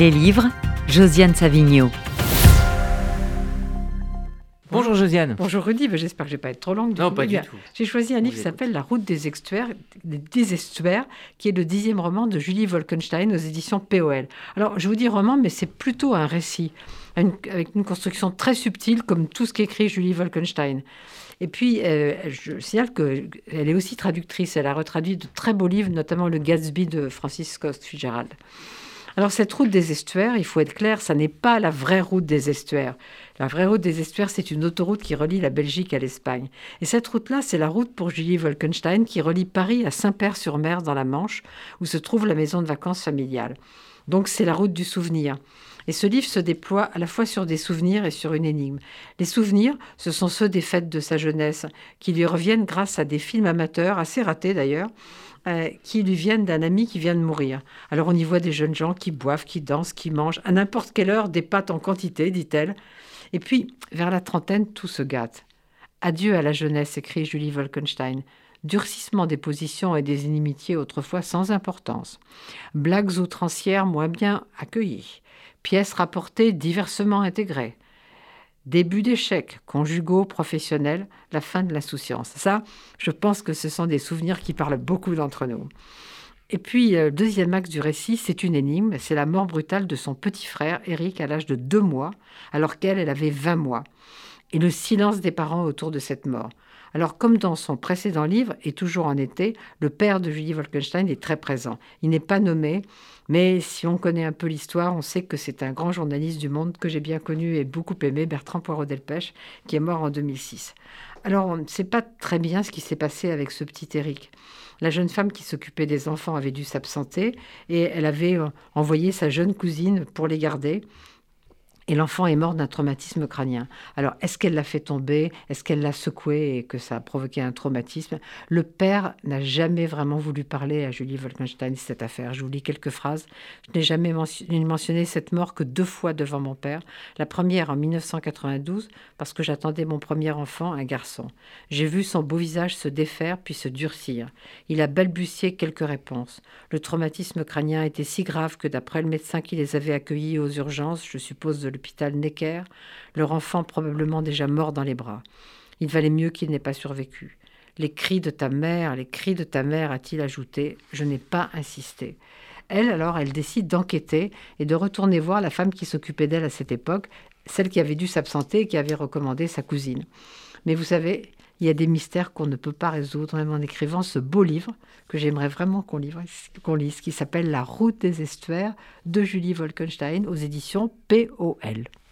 Les livres, Josiane Savigno. Bonjour Josiane. Bonjour Rudy, ben, j'espère que je ne vais pas être trop longue. Non, pas du tout. J'ai choisi un livre qui s'appelle La route des estuaires, des estuaires, qui est le dixième roman de Julie Wolkenstein aux éditions POL. Alors, je vous dis roman, mais c'est plutôt un récit, avec une construction très subtile, comme tout ce qu'écrit Julie Wolkenstein. Et puis, euh, je signale qu'elle est aussi traductrice. Elle a retraduit de très beaux livres, notamment Le Gatsby de Francis Scott Fitzgerald. Alors cette route des estuaires, il faut être clair, ça n'est pas la vraie route des estuaires. La vraie route des estuaires, c'est une autoroute qui relie la Belgique à l'Espagne. Et cette route-là, c'est la route pour Julie Wolkenstein qui relie Paris à Saint-Père-sur-Mer dans la Manche, où se trouve la maison de vacances familiale. Donc c'est la route du souvenir. Et ce livre se déploie à la fois sur des souvenirs et sur une énigme. Les souvenirs, ce sont ceux des fêtes de sa jeunesse, qui lui reviennent grâce à des films amateurs, assez ratés d'ailleurs, euh, qui lui viennent d'un ami qui vient de mourir. Alors on y voit des jeunes gens qui boivent, qui dansent, qui mangent, à n'importe quelle heure, des pâtes en quantité, dit-elle. Et puis, vers la trentaine, tout se gâte. Adieu à la jeunesse, écrit Julie Wolkenstein. Durcissement des positions et des inimitiés autrefois sans importance. Blagues outrancières moins bien accueillies. Pièces rapportées diversement intégrées. Début d'échecs conjugaux, professionnels, la fin de l'insouciance. Ça, je pense que ce sont des souvenirs qui parlent beaucoup d'entre nous. Et puis, le euh, deuxième axe du récit, c'est une énigme. C'est la mort brutale de son petit frère, Eric, à l'âge de deux mois, alors qu'elle, elle avait 20 mois. Et le silence des parents autour de cette mort. Alors, comme dans son précédent livre, et toujours en été, le père de Julie Wolkenstein est très présent. Il n'est pas nommé, mais si on connaît un peu l'histoire, on sait que c'est un grand journaliste du monde que j'ai bien connu et beaucoup aimé, Bertrand Poirot-Delpech, qui est mort en 2006. Alors, on ne sait pas très bien ce qui s'est passé avec ce petit Eric. La jeune femme qui s'occupait des enfants avait dû s'absenter et elle avait euh, envoyé sa jeune cousine pour les garder et l'enfant est mort d'un traumatisme crânien. Alors, est-ce qu'elle l'a fait tomber? Est-ce qu'elle l'a secoué et que ça a provoqué un traumatisme? Le père n'a jamais vraiment voulu parler à Julie Wolkenstein de cette affaire. Je vous lis quelques phrases. Je n'ai jamais mentionné cette mort que deux fois devant mon père. La première en 1992, parce que j'attendais mon premier enfant, un garçon. J'ai vu son beau visage se défaire puis se durcir. Il a balbutié quelques réponses. Le traumatisme crânien était si grave que d'après le médecin qui les avait accueillis aux urgences, je suppose de l'hôpital Necker, leur enfant probablement déjà mort dans les bras. Il valait mieux qu'il n'ait pas survécu. Les cris de ta mère, les cris de ta mère, a-t-il ajouté. Je n'ai pas insisté. Elle, alors, elle décide d'enquêter et de retourner voir la femme qui s'occupait d'elle à cette époque, celle qui avait dû s'absenter et qui avait recommandé sa cousine. Mais vous savez, il y a des mystères qu'on ne peut pas résoudre, même en écrivant ce beau livre que j'aimerais vraiment qu'on lise, qui s'appelle La route des estuaires de Julie Wolkenstein aux éditions POL.